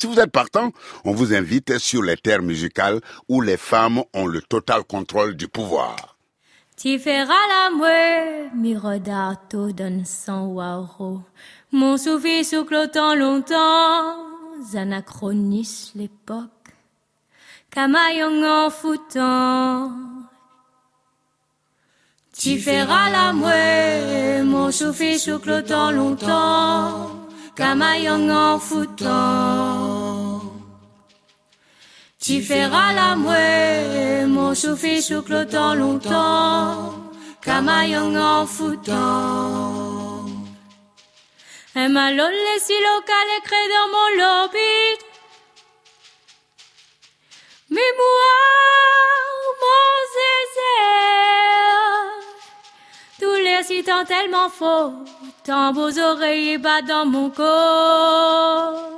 Si vous êtes partant, on vous invite sur les terres musicales où les femmes ont le total contrôle du pouvoir. Tu feras la mouette, mirodato donne son waro. Mon souffle souclotant longtemps, anachronise l'époque. Camaillon en foutant. Tu feras la mouette, mon souffle souclotant longtemps. Camaillon en foutant. Tu feras la mouette, mon souffle souclotant longtemps. Camaillon en foutant. Un malon les si local écrit dans mon lobby. Mémoire, mon zézé. Tous les citants tellement faux, tant vos oreilles battent dans mon corps.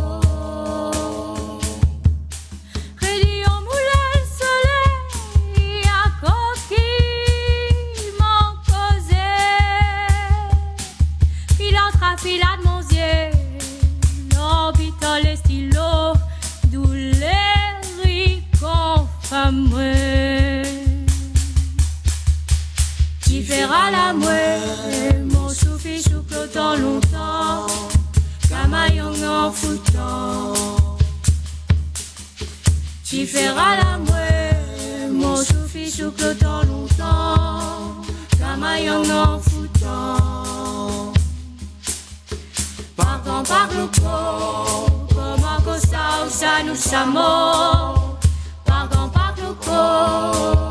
la mouette, mon souffle soufflotant longtemps, camaillon en foutant. Tu feras la mouette, mon souffle soufflotant longtemps, camaillon en foutant. Par quand par le corps, comment que ça ça nous sommes. Par quand par le.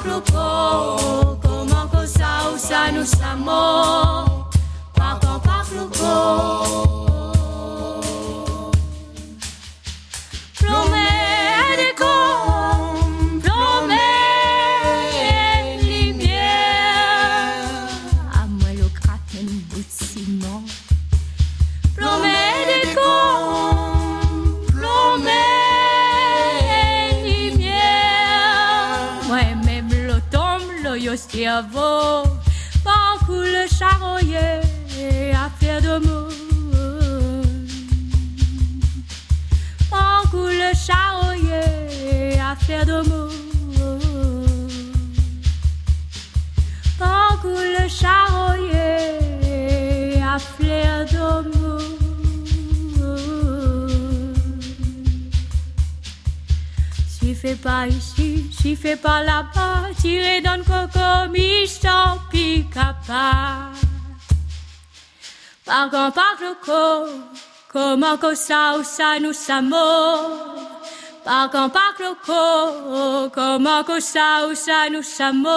Comment que ça cerveau. Par le charroyer à faire de mots. Par le charroyer à faire de mots. Par le charroyer à faire de mots. Si fait pas ici, si fait pas là-bas, tiré dans le coco, à part. Par quand par le corps, comment que ça ou ça nous sommes. Par quand par le corps, comment que ça ou ça nous sommes.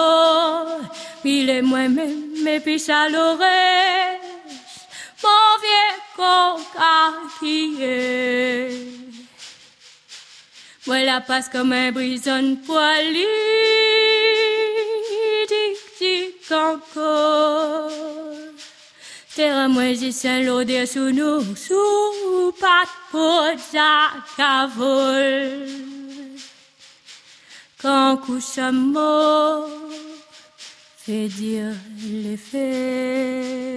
Mille et moi-même, mais puis ça l'oreille, mon vieux coca qui est. Moi la passe comme un brison poilu, tic tic encore. Terre moi j'y saint l'odeur sous nous, sous pas pour cavole. Quand couche un mot, fait dire les faits.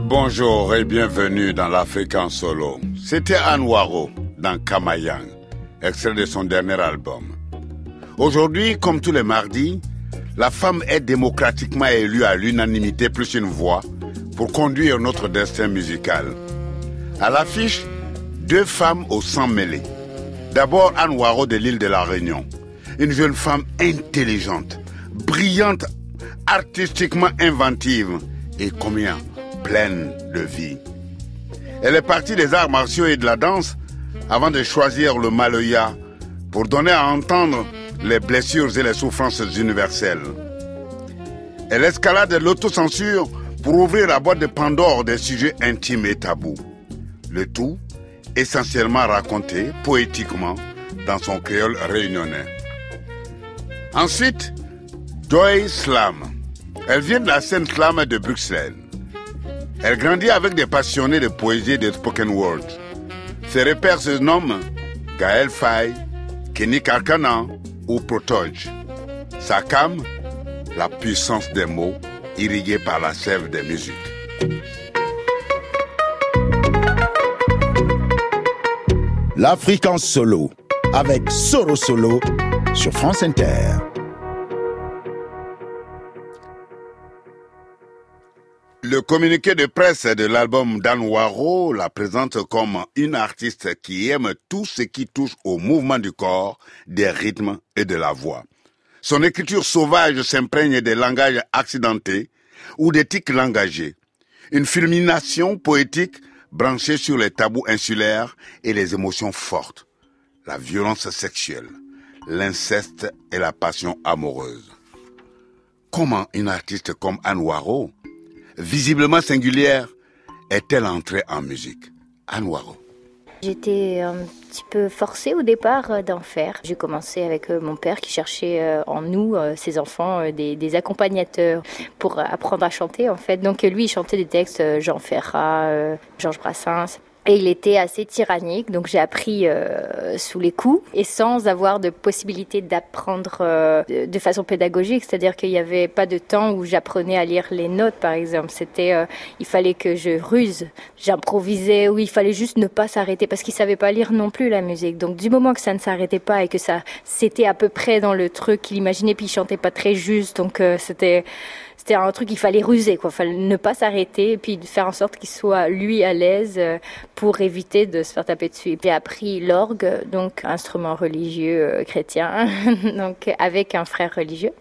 Bonjour et bienvenue dans l'Afrique en solo. C'était Anne dans Kamayang, extrait de son dernier album. Aujourd'hui, comme tous les mardis, la femme est démocratiquement élue à l'unanimité plus une voix pour conduire notre destin musical. À l'affiche, deux femmes au sang mêlé. D'abord Anne Waro de l'île de la Réunion, une jeune femme intelligente, brillante, artistiquement inventive et combien pleine de vie. Elle est partie des arts martiaux et de la danse avant de choisir le maloya pour donner à entendre les blessures et les souffrances universelles. Elle escalade l'autocensure pour ouvrir la boîte de Pandore des sujets intimes et tabous. Le tout essentiellement raconté poétiquement dans son créole réunionnais. Ensuite, Joy Slam. Elle vient de la scène slam de Bruxelles. Elle grandit avec des passionnés de poésie et de spoken word. Ses repères se nomment Gaël Faye, Kenny Karkana ou Protoj. Sa cam, la puissance des mots irriguée par la sève des musiques. L'Afrique en solo avec Soro Solo sur France Inter. Le communiqué de presse de l'album Dan Waro la présente comme une artiste qui aime tout ce qui touche au mouvement du corps, des rythmes et de la voix. Son écriture sauvage s'imprègne des langages accidentés ou des tics langagés. Une fulmination poétique branchée sur les tabous insulaires et les émotions fortes, la violence sexuelle, l'inceste et la passion amoureuse. Comment une artiste comme Anne Waro visiblement singulière, est-elle entrée en musique? Anne J'étais un petit peu forcée au départ euh, d'en faire. J'ai commencé avec euh, mon père qui cherchait euh, en nous, ses enfants, des, accompagnateurs pour apprendre à chanter en fait. Donc lui, il chantait des textes Jean Ferrat, Georges Brassens. Et il était assez tyrannique, donc j'ai appris euh, sous les coups et sans avoir de possibilité d'apprendre euh, de façon pédagogique. C'est-à-dire qu'il n'y avait pas de temps où j'apprenais à lire les notes, par exemple. C'était, euh, il fallait que je ruse, j'improvisais, ou il fallait juste ne pas s'arrêter parce qu'il savait pas lire non plus la musique. Donc du moment que ça ne s'arrêtait pas et que ça, c'était à peu près dans le truc qu'il imaginait, puis il chantait pas très juste, donc c'était c'était un truc qu'il fallait ruser, quoi. Fallait ne pas s'arrêter et puis faire en sorte qu'il soit lui à l'aise euh, pour éviter de se faire taper dessus. J'ai appris l'orgue, donc instrument religieux euh, chrétien, donc avec un frère religieux.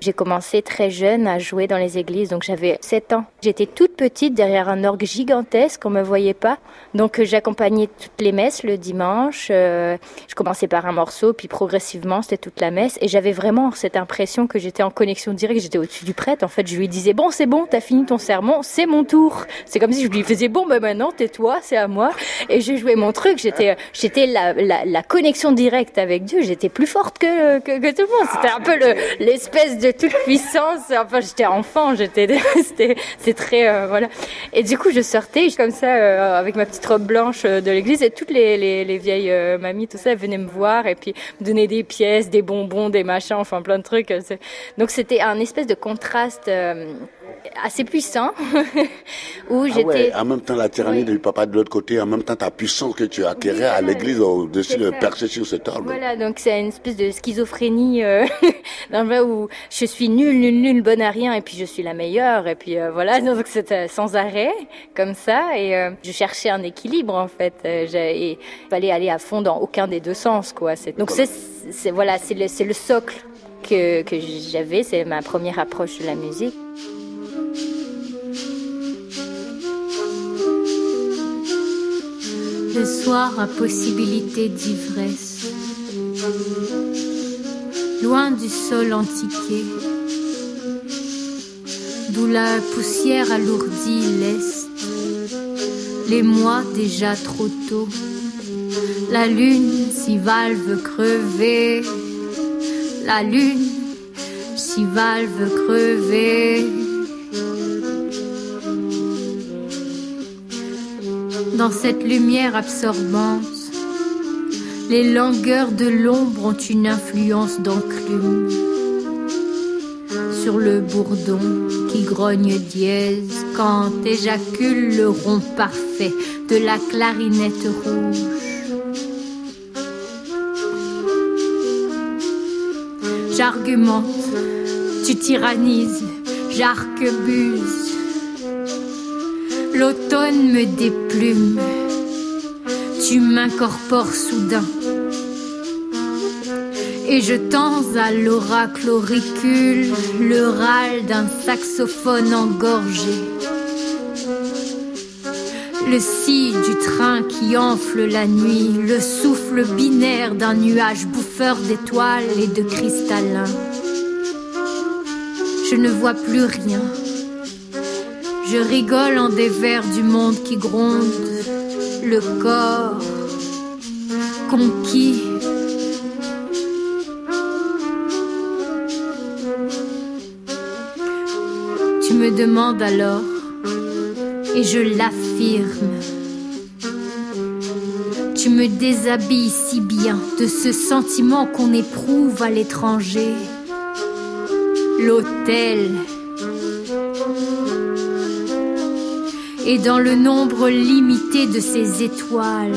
J'ai commencé très jeune à jouer dans les églises, donc j'avais 7 ans. J'étais toute petite derrière un orgue gigantesque, on me voyait pas. Donc euh, j'accompagnais toutes les messes le dimanche. Euh, je commençais par un morceau, puis progressivement c'était toute la messe. Et j'avais vraiment cette impression que j'étais en connexion directe, j'étais au-dessus du prêtre. En fait, je lui disais bon, c'est bon, t'as fini ton sermon, c'est mon tour. C'est comme si je lui faisais bon, ben maintenant tais-toi, c'est à moi. Et je jouais mon truc. J'étais, j'étais la, connexion directe avec Dieu. J'étais plus forte que, que tout le monde. C'était un peu l'espèce de toute puissance. Enfin, j'étais enfant, j'étais, c'est très, euh, voilà. Et du coup, je sortais comme ça euh, avec ma petite robe blanche euh, de l'église et toutes les, les, les vieilles mamies, tout ça, elles venaient me voir et puis me donner des pièces, des bonbons, des machins, enfin plein de trucs. Donc c'était un espèce de contraste assez puissant où ah j'étais. en même temps, la tyrannie du papa de l'autre côté, en même temps, ta puissance que tu acquérais à l'église au-dessus de percher sur cet arbre. Voilà, donc c'est une espèce de schizophrénie euh, dans le où je suis nulle, nulle, nulle, bonne à rien, et puis je suis la meilleure, et puis euh, voilà, donc c'était sans arrêt, comme ça, et euh, je cherchais un équilibre en fait. il fallait aller à fond dans aucun des deux sens, quoi. Donc c'est, voilà, c'est le, socle que, que j'avais, c'est ma première approche de la musique. Le soir à possibilité d'ivresse, loin du sol antiqué, d'où la poussière alourdit l'est, les mois déjà trop tôt, la lune si valve crever, la lune si valve crever. Dans cette lumière absorbante. Les longueurs de l'ombre ont une influence d'enclume sur le bourdon qui grogne dièse quand éjacule le rond parfait de la clarinette rouge. J'argumente, tu tyrannises, j'arquebuse. L'automne me déplume, tu m'incorpores soudain. Et je tends à l'oracle auricule le râle d'un saxophone engorgé. Le si du train qui enfle la nuit, le souffle binaire d'un nuage bouffeur d'étoiles et de cristallins. Je ne vois plus rien. Je rigole en des vers du monde qui gronde, le corps conquis me demande alors, et je l'affirme. Tu me déshabilles si bien de ce sentiment qu'on éprouve à l'étranger. L'hôtel. Et dans le nombre limité de ces étoiles,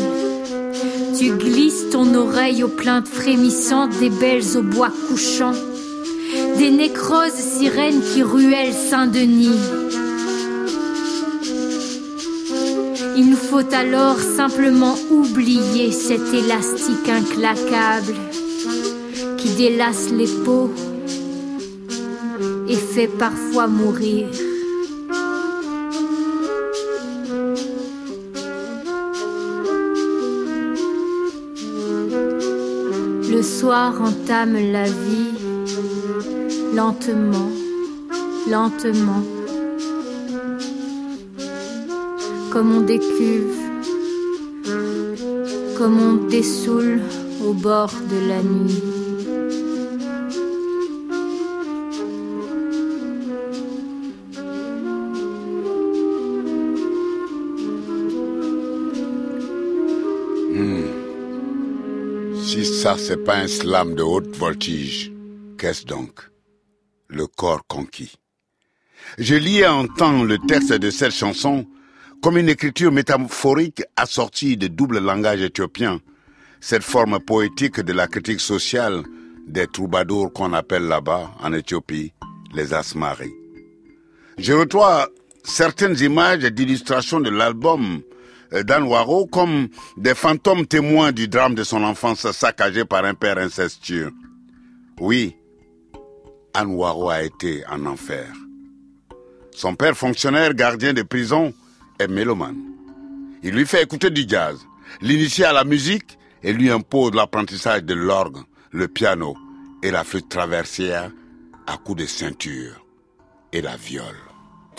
tu glisses ton oreille aux plaintes frémissantes des belles au bois couchant des nécroses sirènes qui ruellent Saint-Denis. Il nous faut alors simplement oublier cet élastique inclaquable qui délace les peaux et fait parfois mourir. Soir entame la vie lentement, lentement, comme on décuve, comme on dessoule au bord de la nuit. C'est pas un slam de haute voltige, qu'est-ce donc? Le corps conquis. Je lis et entends le texte de cette chanson comme une écriture métaphorique assortie de double langage éthiopien, cette forme poétique de la critique sociale des troubadours qu'on appelle là-bas, en Éthiopie, les asmaris. Je reçois certaines images d'illustration de l'album euh, d'Anwaro comme des fantômes témoins du drame de son enfance saccagée par un père incestueux. Oui, Anwaro a été en enfer. Son père fonctionnaire gardien de prison est mélomane. Il lui fait écouter du jazz, l'initie à la musique et lui impose l'apprentissage de l'orgue, le piano et la flûte traversière à coups de ceinture et la viole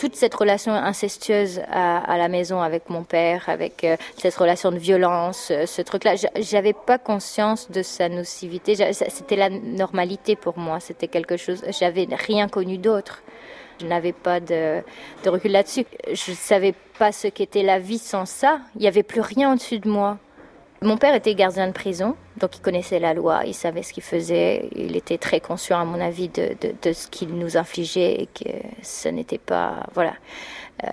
toute cette relation incestueuse à, la maison avec mon père, avec euh, cette relation de violence, euh, ce truc-là, j'avais pas conscience de sa nocivité. C'était la normalité pour moi. C'était quelque chose. J'avais rien connu d'autre. Je n'avais pas de, de recul là-dessus. Je savais pas ce qu'était la vie sans ça. Il n'y avait plus rien au-dessus de moi. Mon père était gardien de prison, donc il connaissait la loi, il savait ce qu'il faisait, il était très conscient, à mon avis, de, ce qu'il nous infligeait et que ce n'était pas. Voilà. Euh,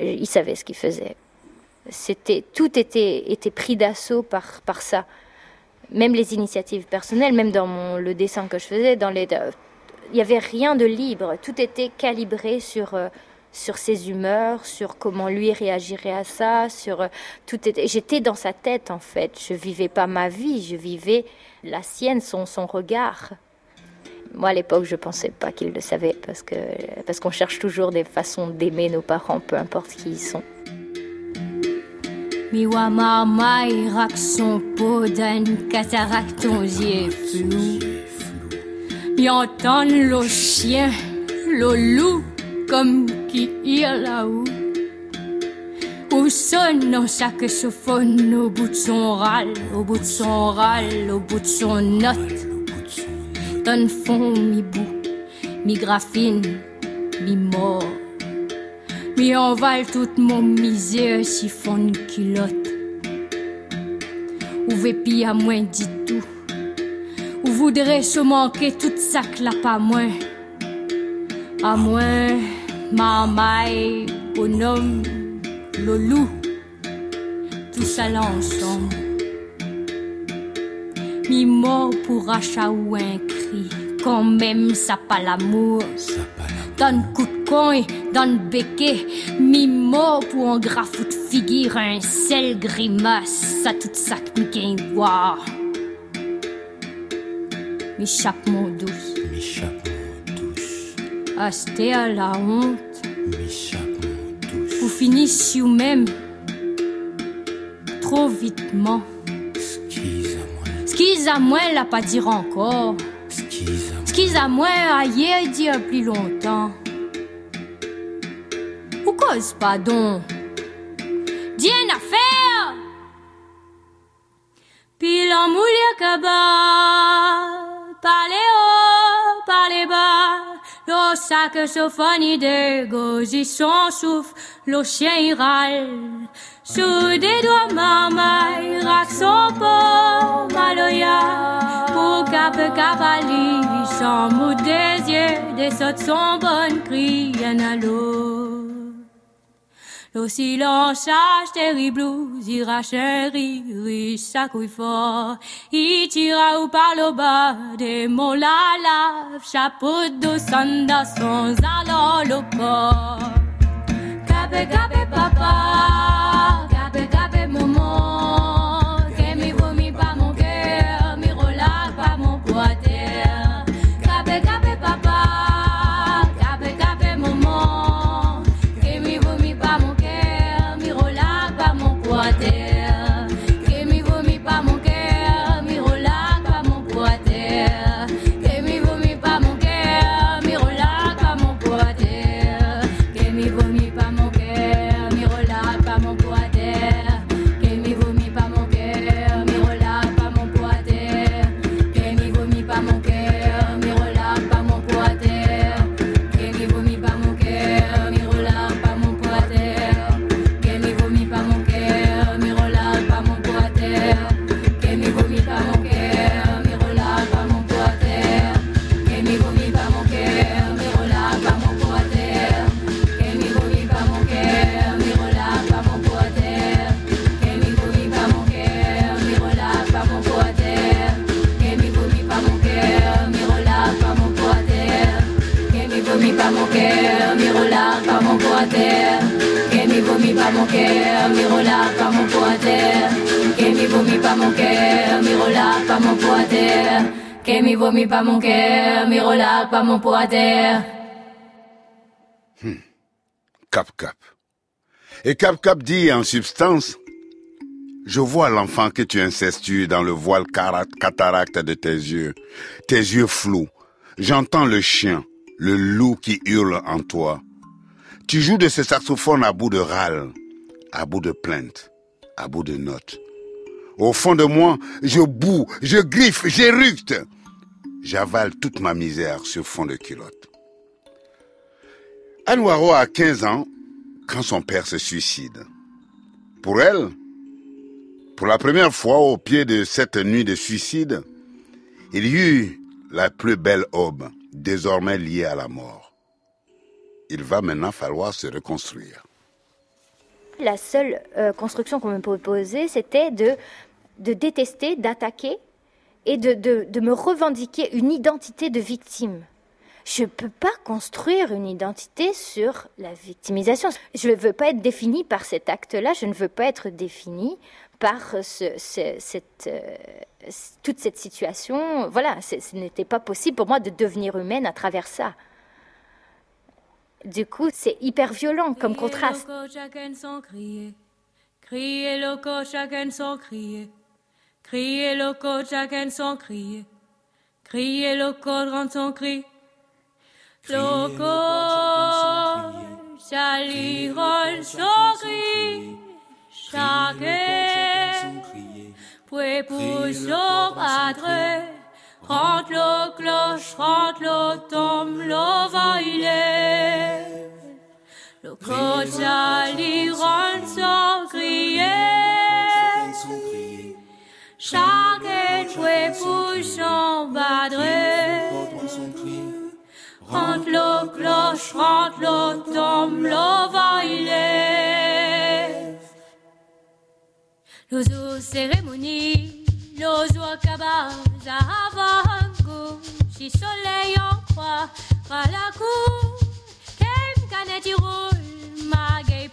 il savait ce qu'il faisait. C'était, tout était, pris d'assaut par, par ça. Même les initiatives personnelles, même dans mon, le dessin que je faisais, dans les, il n'y avait rien de libre. Tout était calibré sur. Sur ses humeurs, sur comment lui réagirait à ça, sur euh, tout. J'étais dans sa tête en fait. Je vivais pas ma vie, je vivais la sienne, son son regard. Moi à l'époque, je pensais pas qu'il le savait parce que parce qu'on cherche toujours des façons d'aimer nos parents, peu importe qui ils sont. Le chien, le loup comme qui est là-haut. Où sonne chaque saxophone au bout de son râle, au bout de son râle, au bout de son note. Donne fond mi bout, mi graphine, mi mort. Mi envale toute mon misère si fond culotte. Ou vépi à moins dit tout. Ou voudrait se manquer toute sac là pas moins. À moins. Ma mai bonhomme, le loup, tout ça là ensemble. Mi mort pour achat ou un cri, quand même ça pas l'amour. Donne coup de coin, donne béquet, mi mort pour un grafou de figure, un sel grimace, ça tout ça que mi voir. Mi chape mon douce. Acheter à la honte. Vous finissez vous-même. Trop vitement. Excuse-moi. Excuse-moi, l'a pas dire encore. Excuse-moi. Excuse-moi, ailleurs dire plus longtemps. Ou cause pardon. Dis une affaire. Puis l'amoulia kaba. Sophonie de goji son souffle. Le chien râle. Sous des doigts marmaille, rac son pot, maloya. Pour cap cavali, sans mot des yeux, des sautes son bonne cri, à l'eau. Le silence sache terrible, ira chéri, riche couille fort. Il tira ou par le bas, des la chapeau de sanda, sans alors le corps. Cape, cape, papa, Pas mon cœur, mi relâche pas mon poids terre. Cap Cap. Et Cap Cap dit en substance, je vois l'enfant que tu incestues dans le voile cataracte de tes yeux, tes yeux flous. J'entends le chien, le loup qui hurle en toi. Tu joues de ce saxophone à bout de râle, à bout de plainte, à bout de notes. Au fond de moi, je boue, je griffe, j'éructe. J'avale toute ma misère sur fond de culotte. Anne Waro a 15 ans quand son père se suicide. Pour elle, pour la première fois au pied de cette nuit de suicide, il y eut la plus belle aube, désormais liée à la mort. Il va maintenant falloir se reconstruire. La seule euh, construction qu'on me proposait, c'était de détester, d'attaquer et de, de, de me revendiquer une identité de victime. Je ne peux pas construire une identité sur la victimisation. Je ne veux pas être définie par cet acte-là, je ne veux pas être définie par ce, ce- cette, euh, toute cette situation. Voilà, ce n'était pas possible pour moi de devenir humaine à travers ça. Du coup, c'est hyper violent comme contraste. Crier loco, chacun crier. Crier loco, chacun crier. Crier loco, chacun son crier. Crier loco, rend son cri. Loco, Charlie rend son cri. Chacun, puis pour son padre. Rentre le cloche, rentre le tombe, le va il est. Le coach Ali rend son crier. Chacun jouait pour son padre. Rentre le cloche, rentre l'automne, l'ova il est. L'ozo cérémonie, l'ozo cabaza avant si soleil en croix, à la cour, qu'aime canet y roule, ma gay.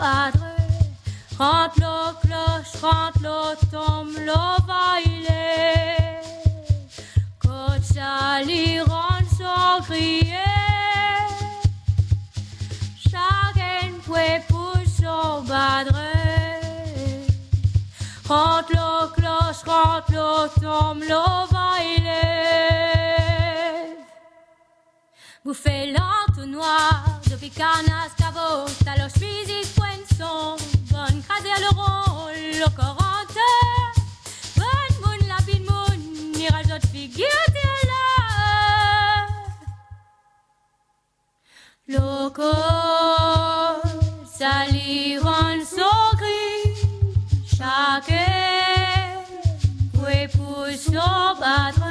Padre. Rentre le cloche, rentre l'automne, le baile. Côte saliron so crier. Chacun fue puso padre. Rentre le cloche, rentre l'automne, le baile. Bouffez l'entonnoir de picanas cabot à los physiques poinçons. Bonne craser le rond, le corante. Bonne moon, la pin moon, ira d'autres figures là. Loco, saliron so gris. Chacun, fue puso padre.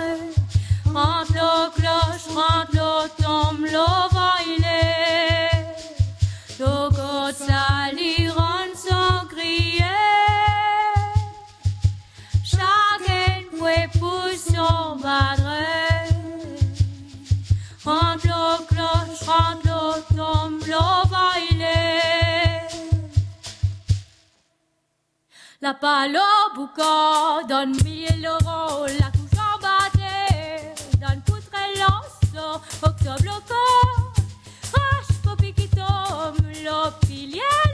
Rentre cloche, rentre l'automne, le l'automne, le baile. La palo buco, donne mille euros, la couche en bâté, donne poutre et lanceau, octobre loco, roche popi qui tombe, le pilier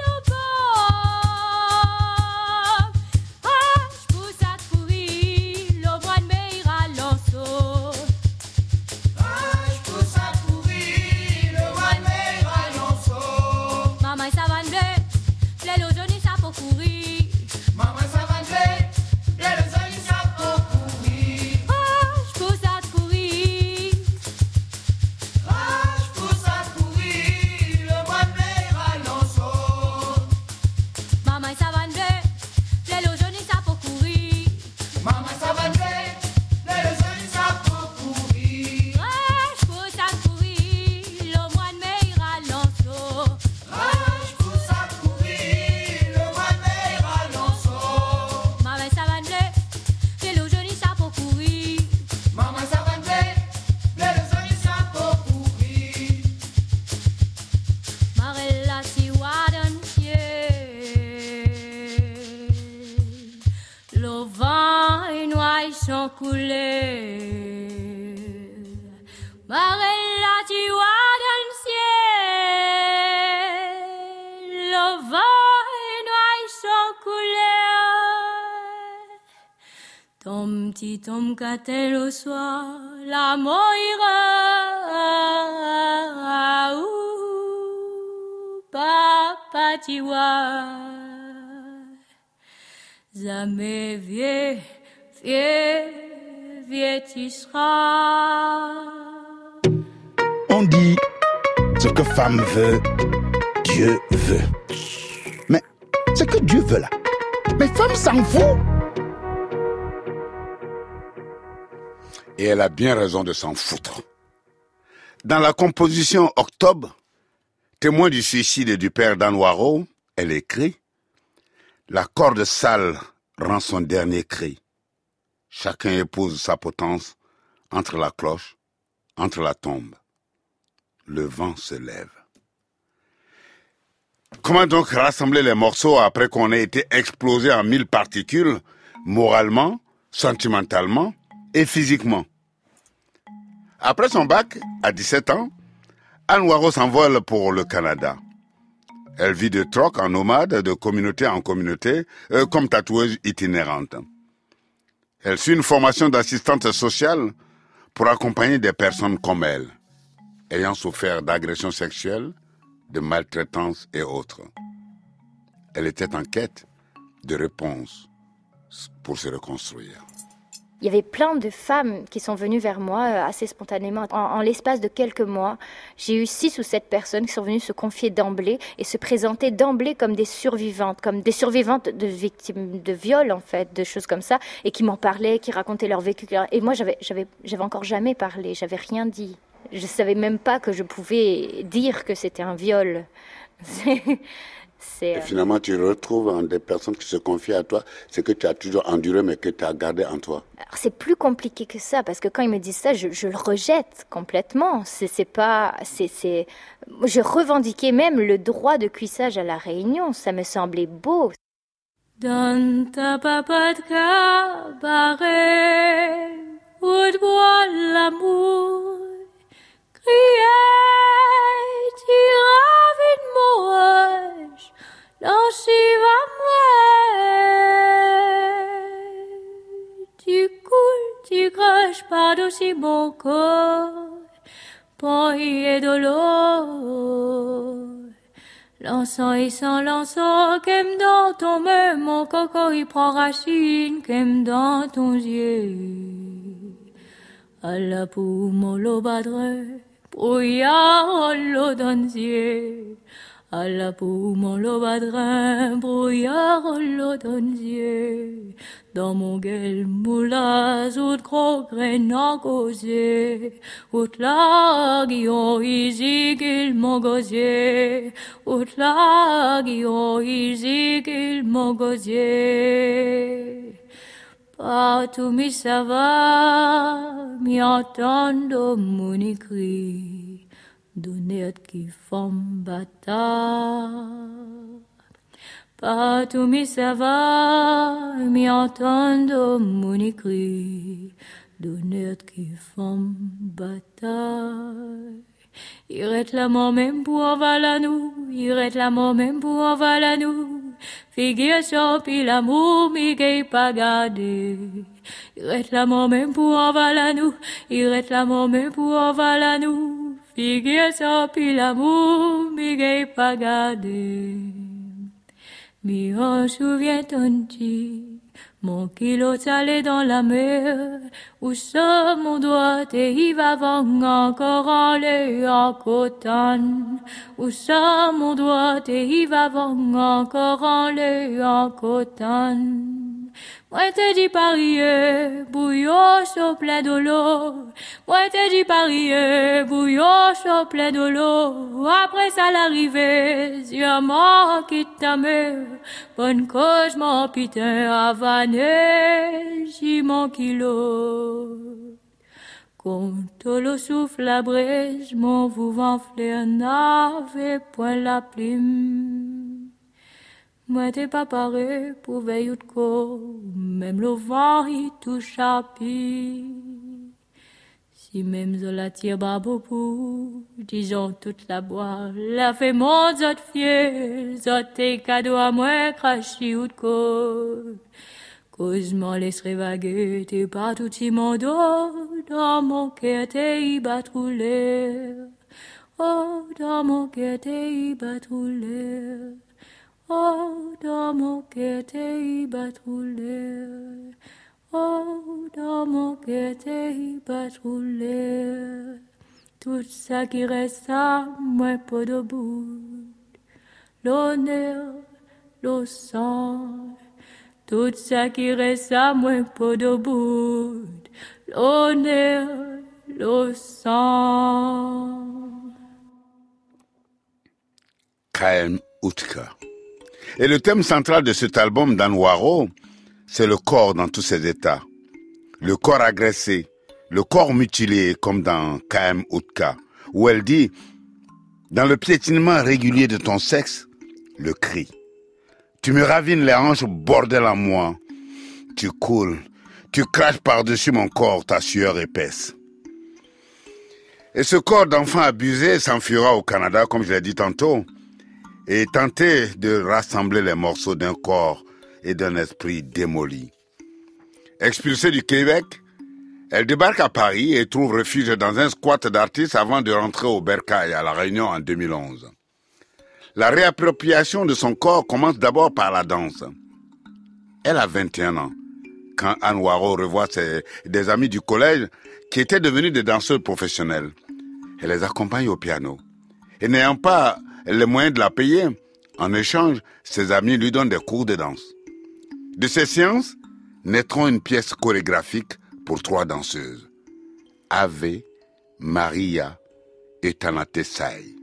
Tom petit tom catel au soir La moira ou Papa Vieux Vieux tu seras On dit ce que femme veut, Dieu veut. Mais ce que Dieu veut là, mais femme s'en fout. Et elle a bien raison de s'en foutre. Dans la composition Octobre, témoin du suicide du père d'Anwaro, elle écrit La corde sale rend son dernier cri. Chacun épouse sa potence entre la cloche, entre la tombe. Le vent se lève. Comment donc rassembler les morceaux après qu'on ait été explosé en mille particules, moralement, sentimentalement physiquement Après son bac, à 17 ans, Anne Waro s'envole pour le Canada. Elle vit de troc en nomade, de communauté en communauté, euh, comme tatoueuse itinérante. Elle suit une formation d'assistante sociale pour accompagner des personnes comme elle, ayant souffert d'agressions sexuelles, de maltraitance et autres. Elle était en quête de réponses pour se reconstruire. Il y avait plein de femmes qui sont venues vers moi euh, assez spontanément. En, l'espace de quelques mois, j'ai eu six ou sept personnes qui sont venues se confier d'emblée et se présenter d'emblée comme des survivantes, comme des survivantes de victimes de viol en fait, de choses comme ça, et qui m'en parlaient, qui racontaient leur vécu. Et moi, j'avais, encore jamais parlé, j'avais rien dit. Je savais même pas que je pouvais dire que c'était un viol. Et euh, finalement, tu retrouves en des personnes qui se confient à toi ce que tu as toujours enduré, mais que tu as gardé en toi. Alors, c'est plus compliqué que ça parce que quand ils me disent ça, je, je le rejette complètement. C'est, c'est pas, c'est, c'est, je revendiquais même le droit de cuissage à la Réunion. Ça me semblait beau. Dans ta papatte cabaret, où l'amour, tira mourage, dans. Tu coules, tu craches par-dessus mon corps, pour y est de l'eau. L'encens et sans l'encens, qu'aime dans ton main, mon coco y prend racine, qu'aime dans ton yeux. À la pour mon lobadre, brouillard l'eau dans yeux. À la pour mon lobadre, brouillard l'eau dans yeux. Dans mon gueule moulaz, ou de gros graines en causé. Ou de la guillon, easy qu'il m'en gosier. Ou de la guillon, easy qu'il m'en gosier. Partout mi ça va, mi entendo mon écrit, donner qui forme bâtard. Partout mi ça va, mi entendo mon écrit, donner qui forme bâtard. Irait la même pour envaler nous, irait la même pour envaler nous. Figure sur puis l'amour, mi gay pas gardé. Irait la même pour envaler nous, irait la même pour envaler Figure sur puis l'amour, mi en souviens-tu, mon kilo salé dans la mer, où ça mon doigt et y va encore en lait en coton, où ça mon doigt et y va encore en lait en coton. Moi te dis parier, bouillon chaud plein l'eau. Moi te dis parier, chaud plein de l'eau. Après ça l'arrivée, sûrement quitte ta mère. Bonne cause mon putain avané, j'y mon kilo. Quand le souffle la braise, mon vous flair n'avait point la plume. Moi t'es pas paré pour veiller de corps, même le vent y touche à pied. Si même je la tire barbe pour, disons toute la boire, la fait mon zot fier, zot tes cadeaux à moi crachi ou de corps. Cause m'en laisserai vaguer, t'es pas tout mon dos, dans mon cœur t'es y batrouler. Oh, dans mon cœur t'es y batrouler. Oh, dans mon cœur t'es y batrouler. Dans mon cœur batrouler. Tout ça qui reste à moi pas debout. L'honneur, le sang. Tout ça qui reste à moi pas debout. L'honneur, le sang. Kaem Utka. Et le thème central de cet album d'Anwaro, c'est le corps dans tous ses états. Le corps agressé, le corps mutilé comme dans Kaem Utka, où elle dit, dans le piétinement régulier de ton sexe, le cri. Tu me ravines les hanches, bordel en moi. Tu coules, tu craches par-dessus mon corps ta sueur épaisse. Et ce corps d'enfant abusé s'enfuira au Canada, comme je l'ai dit tantôt, et tenter de rassembler les morceaux d'un corps et d'un esprit démoli. Expulsée du Québec, elle débarque à Paris et trouve refuge dans un squat d'artistes avant de rentrer au Bercail à La Réunion en 2011. La réappropriation de son corps commence d'abord par la danse. Elle a 21 ans. quand Anne Waro revoit des amis du collège qui étaient devenus des danseurs professionnels. Elle les accompagne au piano. Et n'ayant pas les moyens de la payer, en échange, ses amis lui donnent des cours de danse. De ces séances naîtront une pièce chorégraphique pour trois danseuses. Ave, Maria et Tanatesai.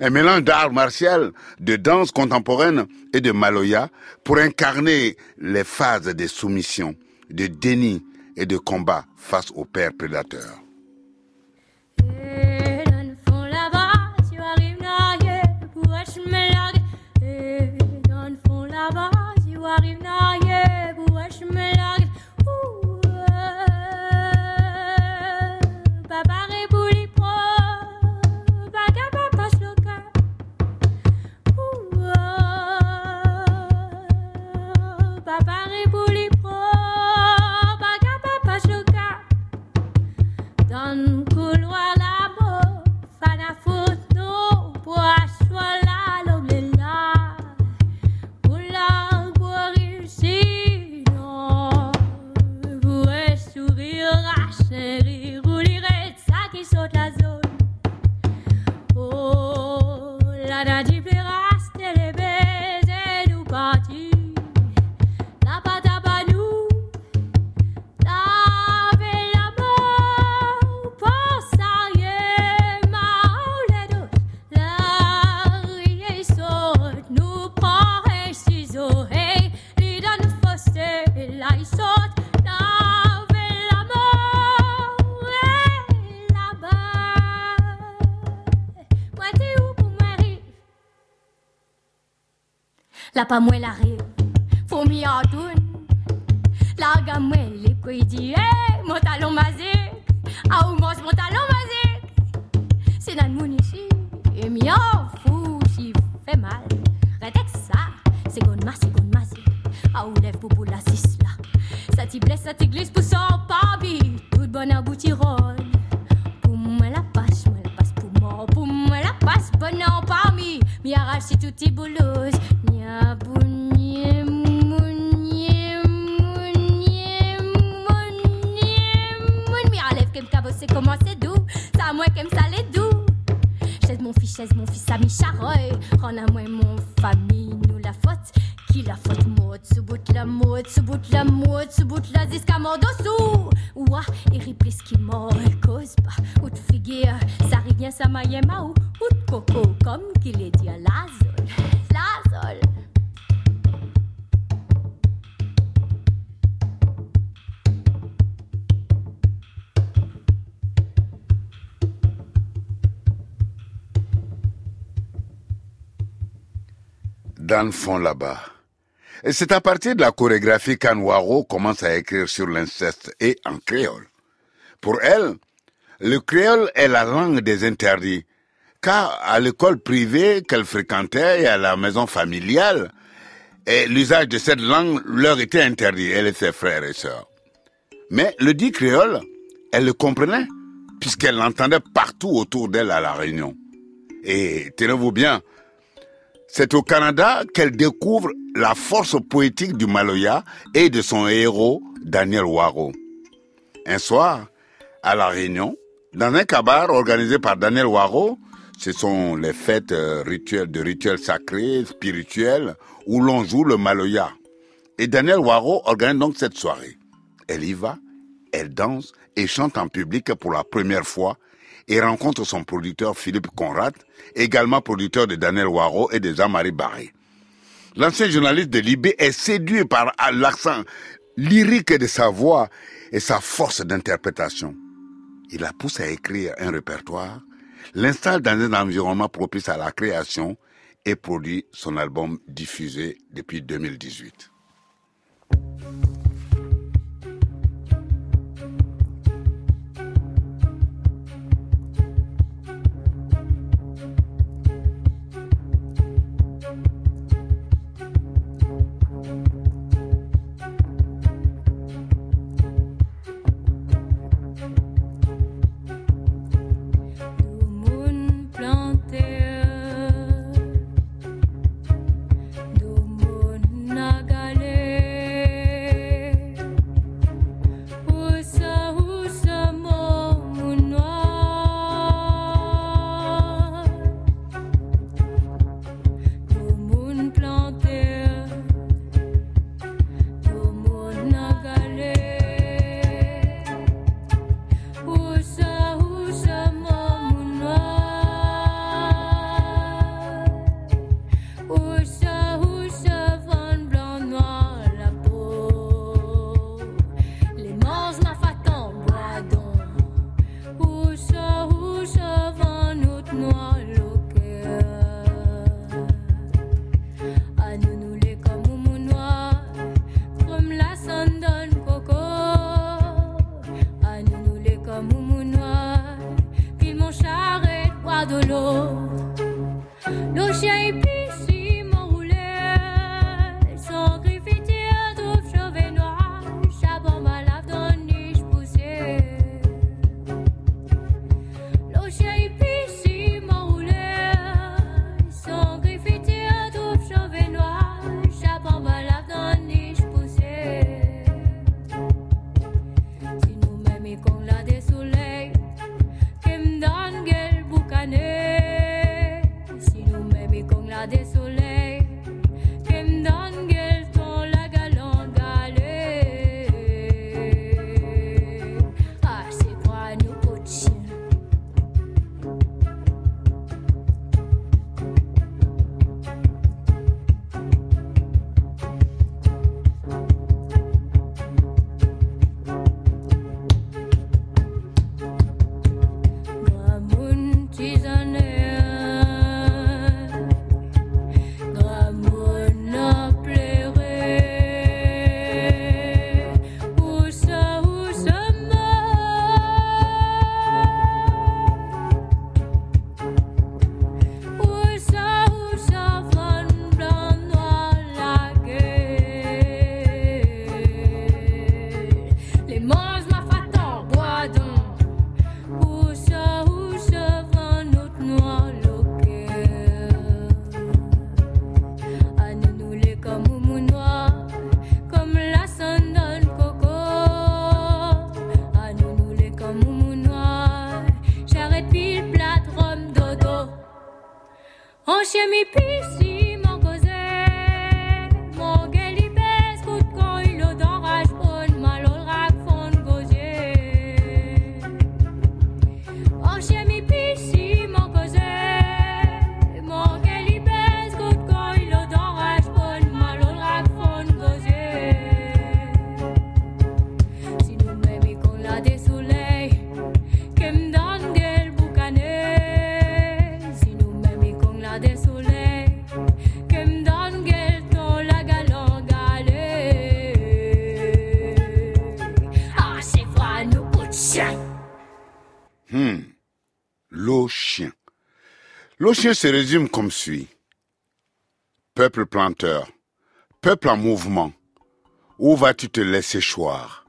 Un mélange d'art martial, de danse contemporaine et de maloya pour incarner les phases de soumission, de déni et de combat face au père prédateur. Tu arrives Mary pas moi l'arrive, Dans le fond là-bas. Et c'est à partir de la chorégraphie qu'Anwaro commence à écrire sur l'inceste et en créole. Pour elle, le créole est la langue des interdits, car à l'école privée qu'elle fréquentait et à la maison familiale, l'usage de cette langue leur était interdit, elle et ses frères et sœurs. Mais le dit créole, elle le comprenait, puisqu'elle l'entendait partout autour d'elle à la Réunion. Et tenez-vous bien, c'est au Canada qu'elle découvre la force poétique du Maloya et de son héros, Daniel Waro. Un soir, à La Réunion, dans un cabaret organisé par Daniel Waro, ce sont les fêtes euh, rituelles de rituels sacrés, spirituels, où l'on joue le Maloya. Et Daniel Waro organise donc cette soirée. Elle y va, elle danse et chante en public pour la première fois et rencontre son producteur Philippe Conrad, également producteur de Daniel Waro et de Jean-Marie Barré. L'ancien journaliste de Libé est séduit par l'accent lyrique de sa voix et sa force d'interprétation. Il la pousse à écrire un répertoire, l'installe dans un environnement propice à la création et produit son album diffusé depuis 2018. L'Ochien se résume comme suit. Peuple planteur, peuple en mouvement, où vas-tu te laisser choir?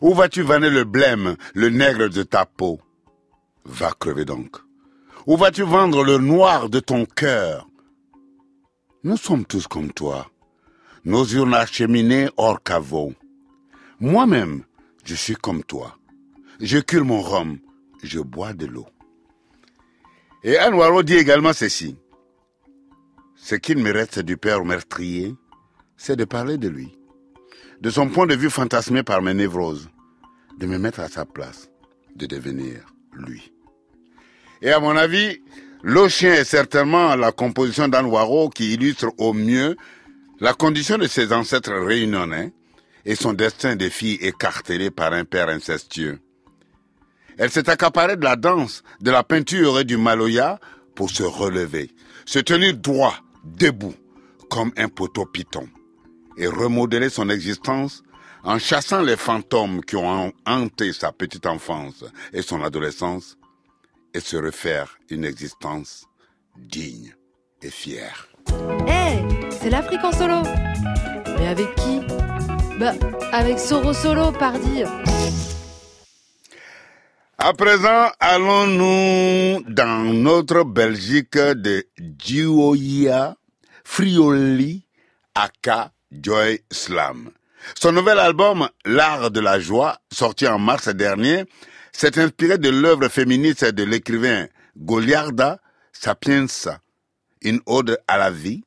Où vas-tu vanner le blême, le nègre de ta peau? Va crever donc. Où vas-tu vendre le noir de ton cœur? Nous sommes tous comme toi. Nos urnes acheminées hors caveau. Moi-même, je suis comme toi. Je cule mon rhum, je bois de l'eau. Et Anne Waro dit également ceci. Ce qu'il me reste du père meurtrier, c'est de parler de lui. De son point de vue fantasmé par mes névroses. De me mettre à sa place. De devenir lui. Et à mon avis, L'Ochien est certainement la composition d'Anne Waro qui illustre au mieux la condition de ses ancêtres réunionnais et son destin de fille écartelée par un père incestueux. Elle s'est accaparée de la danse, de la peinture et du maloya pour se relever, se tenir droit, debout, comme un poteau python, et remodeler son existence en chassant les fantômes qui ont hanté sa petite enfance et son adolescence, et se refaire une existence digne et fière. Hé, c'est l'Afrique en solo. Mais avec qui? Bah, avec Soro Solo, pardi À présent, allons-nous dans notre Belgique de Dioia Frioli Aka Joy Slam. Son nouvel album, L'art de la joie, sorti en mars dernier, s'est inspiré de l'œuvre féministe de l'écrivain Goliarda Sapienza, une ode à la vie,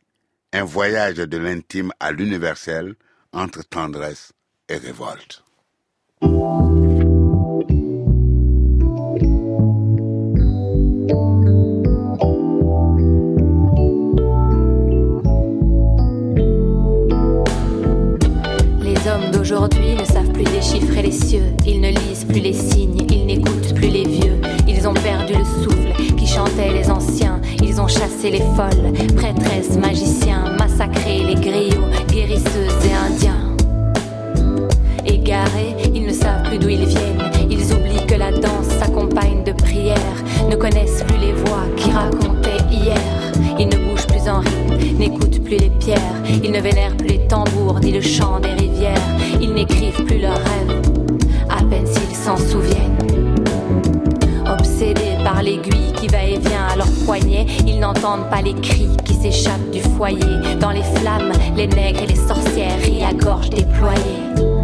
un voyage de l'intime à l'universel entre tendresse et révolte. Ils ne lisent plus les signes, ils n'écoutent plus les vieux, ils ont perdu le souffle qui chantaient les anciens, ils ont chassé les folles, prêtresses, magiciens, massacré les griots, guérisseuses et indiens. Égarés, ils ne savent plus d'où ils viennent, ils oublient que la danse s'accompagne de prières, ne connaissent plus les voix qui racontaient hier, ils ne bougent plus en rythme, n'écoutent plus les pierres, ils ne vénèrent plus les tambours ni le chant des rivières, ils n'écrivent plus leurs rêves, à peine s'ils s'en souviennent. Obsédés par l'aiguille qui va et vient à leur poignet, ils n'entendent pas les cris qui s'échappent du foyer. Dans les flammes, les nègres et les sorcières rient à gorge déployée.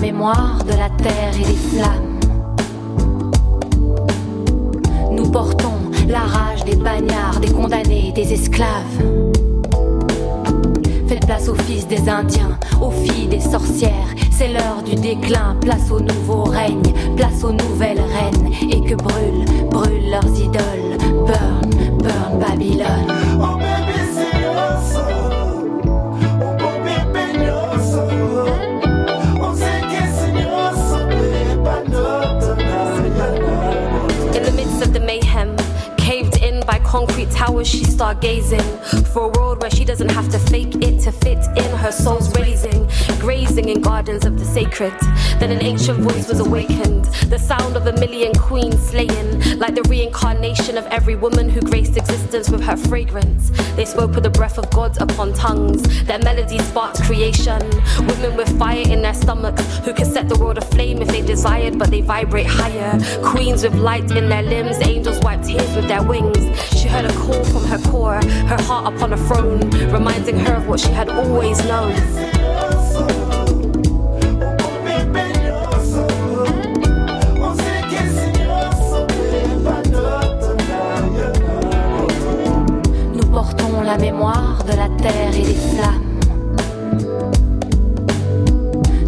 Mémoire de la terre et des flammes. Nous portons la rage des bagnards, des condamnés, des esclaves. Faites place aux fils des Indiens, aux filles des sorcières. C'est l'heure du déclin, place au nouveau règne, place aux nouvelles reines. Et que brûlent, brûlent leurs idoles. Burn, burn Babylone. Concrete towers, she stargazing for a world where she doesn't have to fake it to fit in. Her soul's raising, grazing in gardens of the sacred. Then an ancient voice was awakened, the sound of a million queens slaying, like the reincarnation of every woman who graced existence with her fragrance. They spoke with the breath of God upon tongues. Their melody sparked creation. Women with fire in their stomachs who could set the world aflame if they desired, but they vibrate higher. Queens with light in their limbs, angels wipe tears with their wings. She heard a call from her core, her heart upon a throne, reminding her of what she had always known. Mémoire de la terre et des flammes.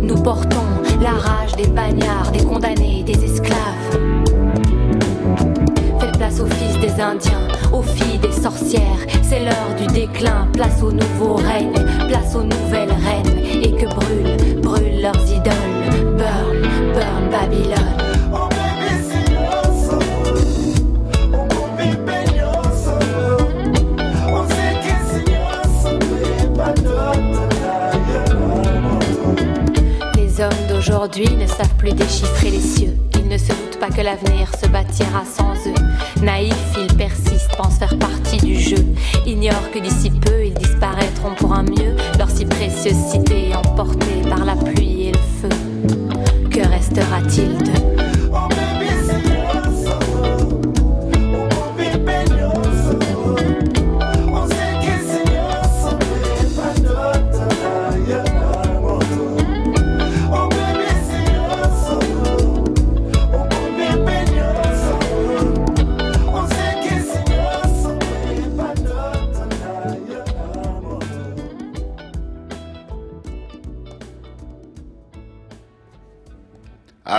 Nous portons la rage des bagnards, des condamnés, des esclaves. Faites place aux fils des Indiens, aux filles des sorcières. C'est l'heure du déclin, place au nouveau règne, place aux nouvelles reines. Et que brûlent, brûlent leurs idoles. Burn, burn Babylone. D'aujourd'hui ne savent plus déchiffrer les cieux. Ils ne se doutent pas que l'avenir se bâtira sans eux. Naïfs, ils persistent, pensent faire partie du jeu. Ignorent que d'ici peu, ils disparaîtront pour un mieux. Leur si précieuse cité emportée par la pluie et le feu. Que restera-t-il d'eux?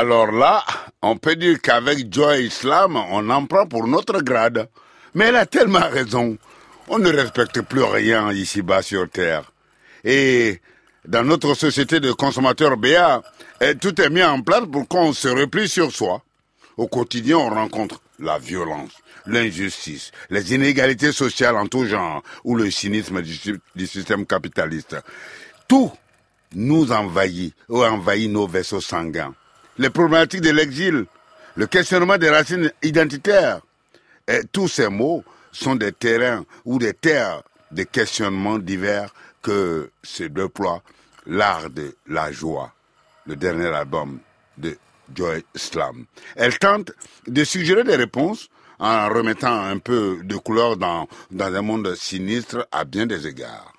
Alors là, on peut dire qu'avec Joy Islam, on en prend pour notre grade. Mais elle a tellement raison. On ne respecte plus rien ici-bas sur Terre. Et dans notre société de consommateurs BA, eh, tout est mis en place pour qu'on se replie sur soi. Au quotidien, on rencontre la violence, l'injustice, les inégalités sociales en tout genre ou le cynisme du, sy- du système capitaliste. Tout nous envahit ou envahit nos vaisseaux sanguins. Les problématiques de l'exil, le questionnement des racines identitaires, et tous ces mots sont des terrains ou des terres de questionnements divers que se déploie l'art de la joie, le dernier album de Joy Slam. Elle tente de suggérer des réponses en remettant un peu de couleur dans, dans un monde sinistre à bien des égards.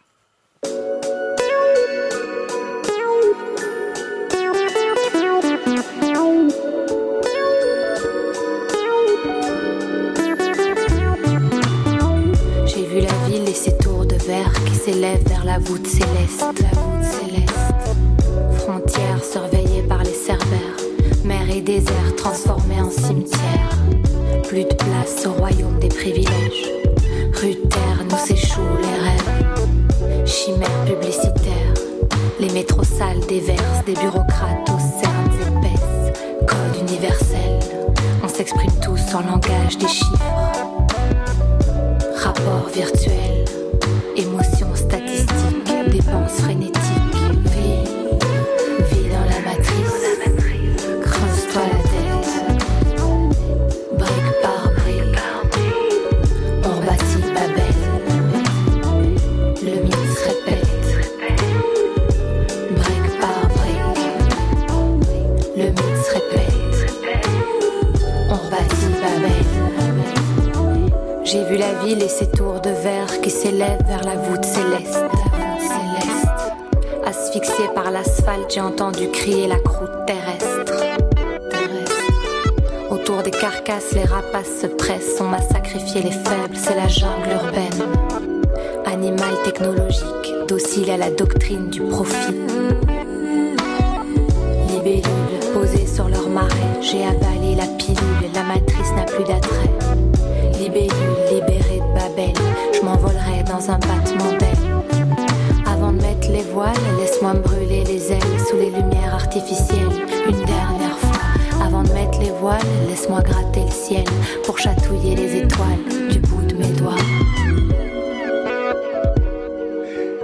S'élèvent vers la voûte céleste. La voûte céleste. Frontières surveillées par les cerbères. Mer et désert transformés en cimetière. Plus de place au royaume des privilèges. Rue terre nous s'échouent les rêves. Chimères publicitaires. Les métros sales déversent des bureaucrates aux cernes épaisses. Code universel. On s'exprime tous en langage des chiffres. Rapport virtuel, dépenses frénétiques. Vie, vie dans la matrice. Creuse-toi la tête. Brique par brique. On rebâtit Babel. Le mythe se répète. Brique par brique. Le mythe se répète. On rebâtit Babel. J'ai vu la ville et ses tours de verre qui s'élèvent vers la voûte céleste. J'ai entendu crier la croûte terrestre. Autour des carcasses, les rapaces se pressent. On m'a sacrifié les faibles, c'est la jungle urbaine. Animal technologique, docile à la doctrine du profit. Libellules posées sur leur marais, j'ai avalé la pilule, la matrice n'a plus d'attrait. Libellule libérée de Babel, je m'envolerai dans un battement d'ailes. Avant de mettre les voiles, laisse-moi me brûler Une dernière fois, avant de mettre les voiles, laisse-moi gratter le ciel pour chatouiller les étoiles du bout de mes doigts.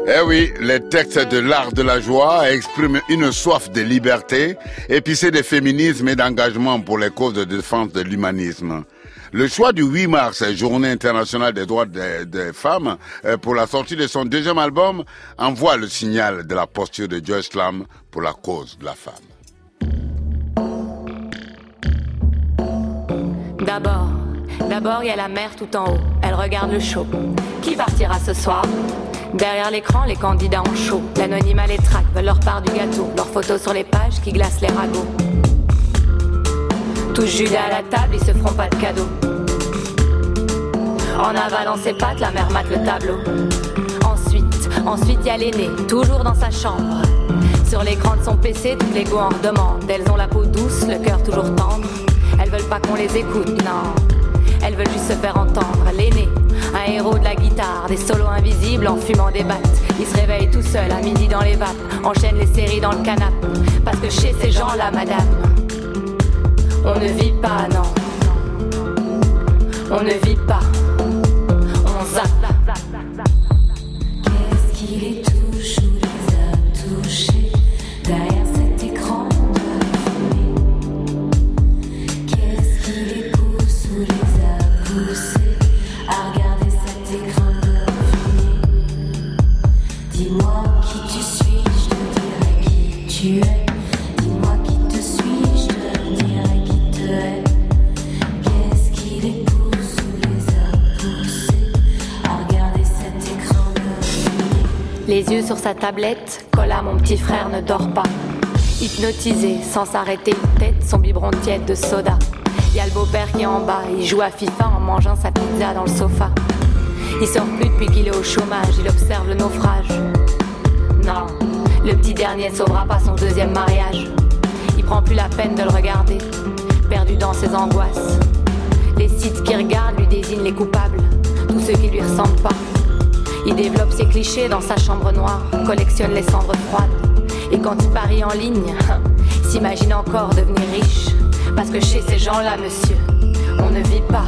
Eh oui, les textes de l'art de la joie expriment une soif de liberté, épicée de féminisme et d'engagement pour les causes de défense de l'humanisme. Le choix du 8 mars, journée internationale des droits des, femmes, euh, pour la sortie de son deuxième album, envoie le signal de la posture de Joy Slam pour la cause de la femme. D'abord, d'abord il y a la mer tout en haut. Elle regarde le show. Qui partira ce soir? Derrière l'écran, les candidats en chaud. L'anonymat les traque, veulent leur part du gâteau. Leurs photos sur les pages qui glacent les ragots. Tous Judas à la table, ils se feront pas de cadeaux. En avalant ses pattes, la mère mate le tableau. Ensuite, ensuite y a l'aîné, toujours dans sa chambre. Sur l'écran de son PC, toutes les go en redemandent. Elles ont la peau douce, le cœur toujours tendre. Elles veulent pas qu'on les écoute, non. Elles veulent juste se faire entendre. L'aîné, un héros de la guitare, des solos invisibles en fumant des battes. Il se réveille tout seul à midi dans les vapes, enchaîne les séries dans le canapé. Parce que chez ces gens-là, madame, on ne vit pas, non. On ne vit pas. On zappe. Qu'est-ce qui les sur sa tablette, Cola, mon petit frère, ne dort pas. Hypnotisé, sans s'arrêter une tête, son biberon tiède de soda. Y a le beau-père qui est en bas, il joue à FIFA en mangeant sa pizza dans le sofa. Il sort plus depuis qu'il est au chômage, il observe le naufrage. Non, le petit dernier sauvera pas son deuxième mariage. Il prend plus la peine de le regarder, perdu dans ses angoisses. Les sites qui regardent lui désignent les coupables, tous ceux qui lui ressemblent pas. Il développe ses clichés dans sa chambre noire, collectionne les cendres froides. Et quand il parie en ligne, s'imagine encore devenir riche. Parce que chez ces gens-là, monsieur, on ne vit pas.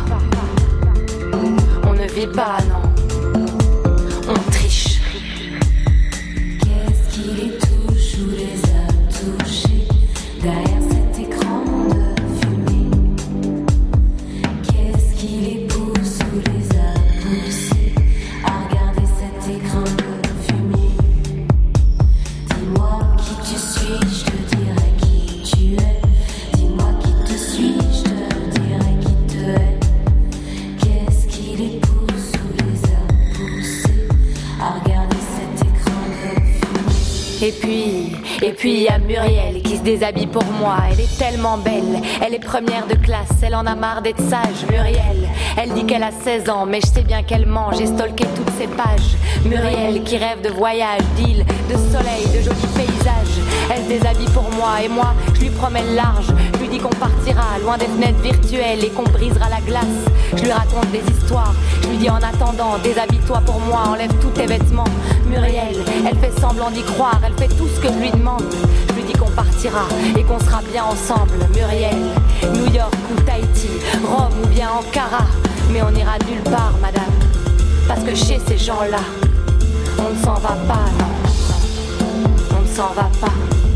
On ne vit pas, non. On triche. Qu'est-ce Muriel qui se déshabille pour moi. Elle est tellement belle, elle est première de classe, elle en a marre d'être sage. Muriel, elle dit qu'elle a 16 ans, mais je sais bien qu'elle ment. J'ai stalké toutes ses pages. Muriel qui rêve de voyage, d'îles, de soleil, de jolis paysages. Elle se déshabille pour moi et moi, je lui promets le large. Je lui dis qu'on partira loin des fenêtres virtuelles et qu'on brisera la glace. Je lui raconte des histoires. Je lui dis en attendant, déshabille-toi pour moi, enlève tous tes vêtements. Muriel, elle fait semblant d'y croire, elle fait tout ce que je lui demande. Je lui dis qu'on partira et qu'on sera bien ensemble. Muriel, New York ou Tahiti, Rome ou bien Ankara. Mais on ira nulle part, madame. Parce que chez ces gens-là, on ne s'en va pas, non. On ne s'en va pas.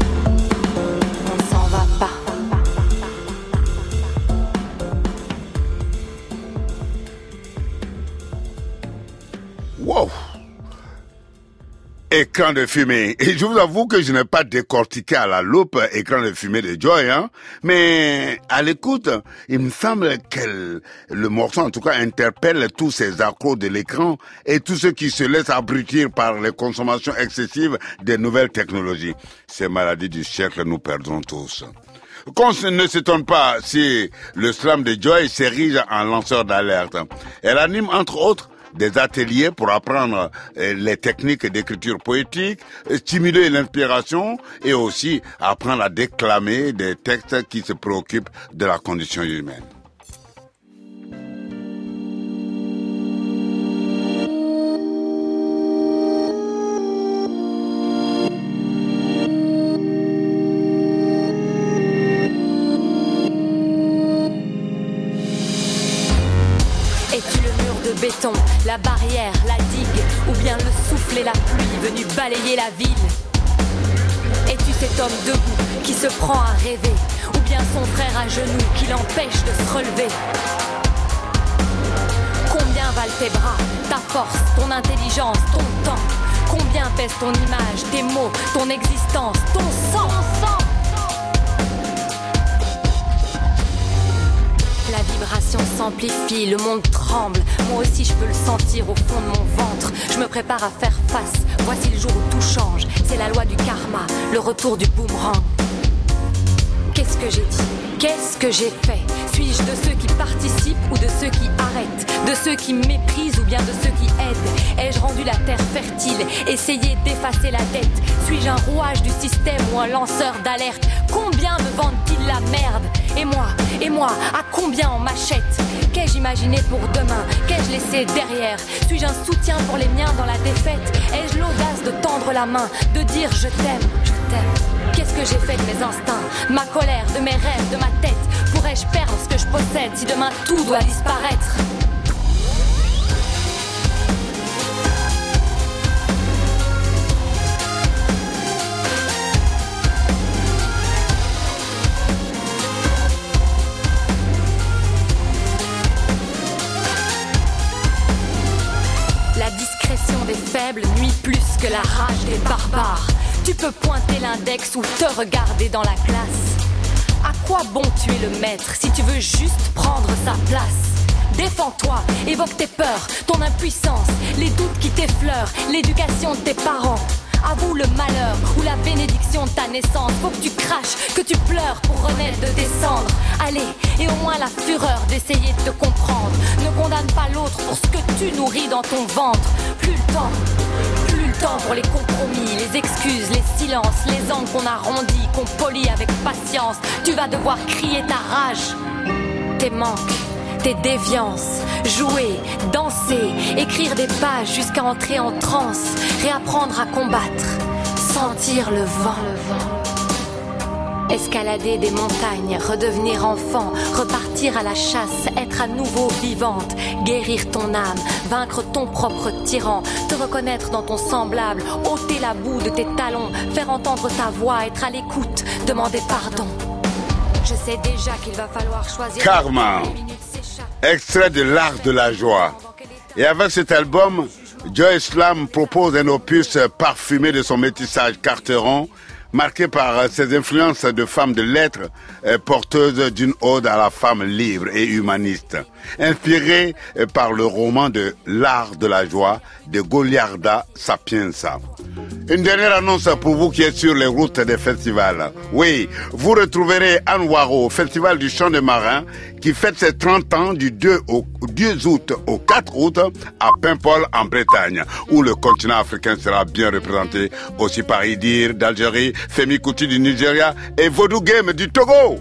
Écran de fumée. Et je vous avoue que je n'ai pas décortiqué à la loupe écran de fumée de Joy, hein. Mais à l'écoute, il me semble que le morceau, en tout cas, interpelle tous ces accros de l'écran et tous ceux qui se laissent abrutir par les consommations excessives des nouvelles technologies. Ces maladies du siècle, nous perdons tous. Qu'on ne s'étonne pas si le slam de Joy s'érige en lanceur d'alerte. Elle anime entre autres des ateliers pour apprendre euh, les techniques d'écriture poétique, euh, stimuler l'inspiration et aussi apprendre à déclamer des textes qui se préoccupent de la condition humaine. Es-tu le de béton, la barrière, la digue, ou bien le souffle et la pluie venus balayer la ville. Es-tu cet homme debout qui se prend à rêver, ou bien son frère à genoux qui l'empêche de se relever? Combien valent tes bras, ta force, ton intelligence, ton temps? Combien pèse ton image, tes mots, ton existence, ton sang, vibration s'amplifie, le monde tremble. Moi aussi, je peux le sentir au fond de mon ventre. Je me prépare à faire face. Voici le jour où tout change. C'est la loi du karma, le retour du boomerang. Qu'est-ce que j'ai dit? Qu'est-ce que j'ai fait? Suis-je de ceux qui participent ou de ceux qui arrêtent? De ceux qui méprisent ou bien de ceux qui aident? Ai-je rendu la terre fertile? Essayé d'effacer la dette? Suis-je un rouage du système ou un lanceur d'alerte? Combien me vendent-ils la merde? Et moi Et moi À combien on m'achète Qu'ai-je imaginé pour demain Qu'ai-je laissé derrière Suis-je un soutien pour les miens dans la défaite Ai-je l'audace de tendre la main De dire je t'aime Je t'aime Qu'est-ce que j'ai fait de mes instincts, ma colère, de mes rêves, de ma tête Pourrais-je perdre ce que je possède si demain tout doit disparaître Nuit plus que la rage des barbares. Tu peux pointer l'index ou te regarder dans la classe. À quoi bon tuer le maître si tu veux juste prendre sa place? Défends-toi, évoque tes peurs, ton impuissance, les doutes qui t'effleurent, l'éducation de tes parents. Avoue le malheur ou la bénédiction de ta naissance. Faut que tu craches, que tu pleures pour renaître de descendre. Allez, et au moins la fureur d'essayer de te comprendre. Ne condamne pas l'autre pour ce que tu nourris dans ton ventre. Plus le temps, plus le temps pour les compromis, les excuses, les silences, les angles qu'on arrondit, qu'on polit avec patience. Tu vas devoir crier ta rage, tes manques tes déviances, jouer, danser, écrire des pages jusqu'à entrer en transe, réapprendre à combattre, sentir le vent. Escalader des montagnes, redevenir enfant, repartir à la chasse, être à nouveau vivante, guérir ton âme, vaincre ton propre tyran, te reconnaître dans ton semblable, ôter la boue de tes talons, faire entendre ta voix, être à l'écoute, demander pardon. Je sais déjà qu'il va falloir choisir. Karma. Extrait de l'art de la joie. Et avec cet album, Joy Slam propose un opus parfumé de son métissage carteron, marqué par ses influences de femmes de lettres, euh, porteuses d'une ode à la femme libre et humaniste, inspiré euh, par le roman de L'art de la joie de Goliarda Sapienza. Une dernière annonce pour vous qui êtes sur les routes des festivals. Oui, vous retrouverez Anne Waro au Festival du Chant des Marins qui fête ses 30 ans du 2, au, 2 août au 4 août à Paimpol en Bretagne, où le continent africain sera bien représenté aussi par Idir d'Algérie, Femi Kuti du Nigeria et Vodou Game du Togo.